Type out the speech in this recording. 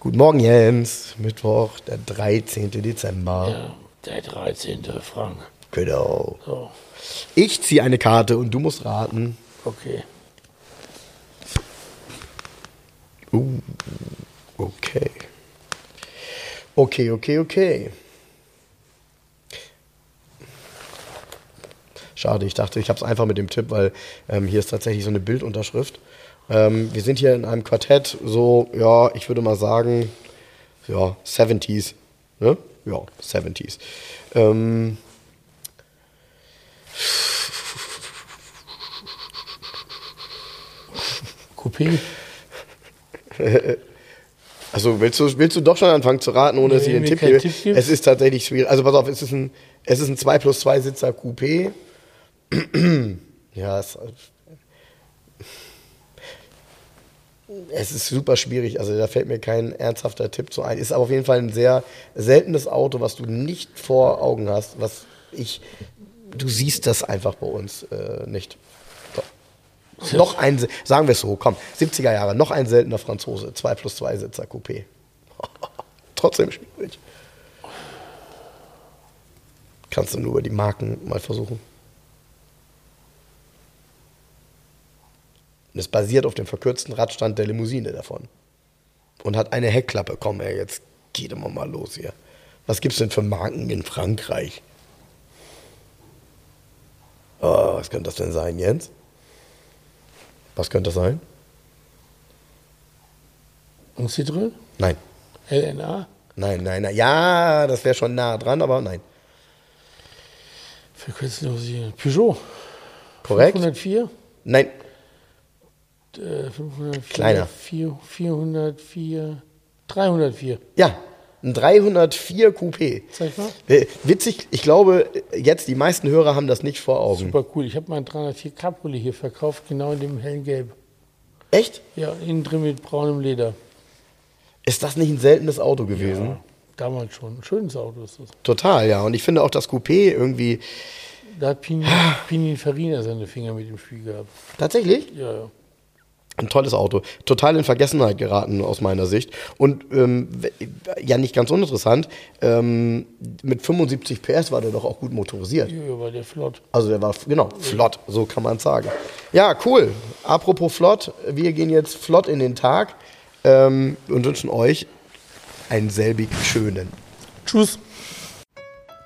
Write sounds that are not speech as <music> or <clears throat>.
Guten Morgen, Jens. Mittwoch, der 13. Dezember. Ja, der 13. Frank. Genau. So, Ich ziehe eine Karte und du musst raten. okay. Uh, okay. Okay, okay, okay. Schade, ich dachte, ich habe es einfach mit dem Tipp, weil ähm, hier ist tatsächlich so eine Bildunterschrift. Ähm, wir sind hier in einem Quartett, so, ja, ich würde mal sagen, ja, 70s. Ne? Ja, 70s. Ähm, Coupé? <laughs> Also willst du, willst du doch schon anfangen zu raten, ohne dass ich Nee, mir Tipp gebe? Tipp? Es ist tatsächlich schwierig. Also pass auf, es ist ein, es ist ein 2 plus 2 Sitzer Coupé. <clears throat> ja, es, es ist super schwierig. Also da fällt mir kein ernsthafter Tipp zu ein. Ist aber auf jeden Fall ein sehr seltenes Auto, was du nicht vor Augen hast. Was ich, du siehst das einfach bei uns äh, nicht. So. Noch ein, sagen wir es so, komm, 70er Jahre, noch ein seltener Franzose, 2 plus 2 Sitzer Coupé. <laughs> Trotzdem schwierig. Kannst du nur über die Marken mal versuchen. Und es basiert auf dem verkürzten Radstand der Limousine davon. Und hat eine Heckklappe. Komm, ey, jetzt geht immer mal los hier. Was gibt's denn für Marken in Frankreich? Oh, was könnte das denn sein, Jens? Was könnte das sein? Und Citroën? Nein. LNA? Nein, nein, nein. Ja, das wäre schon nah dran, aber nein. Frequenzlose Peugeot? Korrekt? 504? Nein. Äh, 504? Kleiner. 4, 404? 304? Ja, ein 304 Coupé. Zeig mal. Äh, Witzig, ich glaube, jetzt die meisten Hörer haben das nicht vor Augen. Super cool. Ich habe meinen 304 Cabriolet hier verkauft, genau in dem hellen Gelb. Echt? Ja, innen drin mit braunem Leder. Ist das nicht ein seltenes Auto gewesen? Ja, damals schon. Ein schönes Auto ist das. Total, ja. Und ich finde auch das Coupé irgendwie. Da hat Pinin, Pininfarina seine Finger mit im Spiel gehabt. Tatsächlich? Ja, ja. Ein tolles Auto. Total in Vergessenheit geraten aus meiner Sicht. Und ähm, ja, nicht ganz uninteressant. Ähm, mit 75 PS war der doch auch gut motorisiert. Ja, war der flott. Also der war, genau, flott, so kann man sagen. Ja, cool. Apropos flott, wir gehen jetzt flott in den Tag ähm, und wünschen euch einen selbig schönen. Tschüss.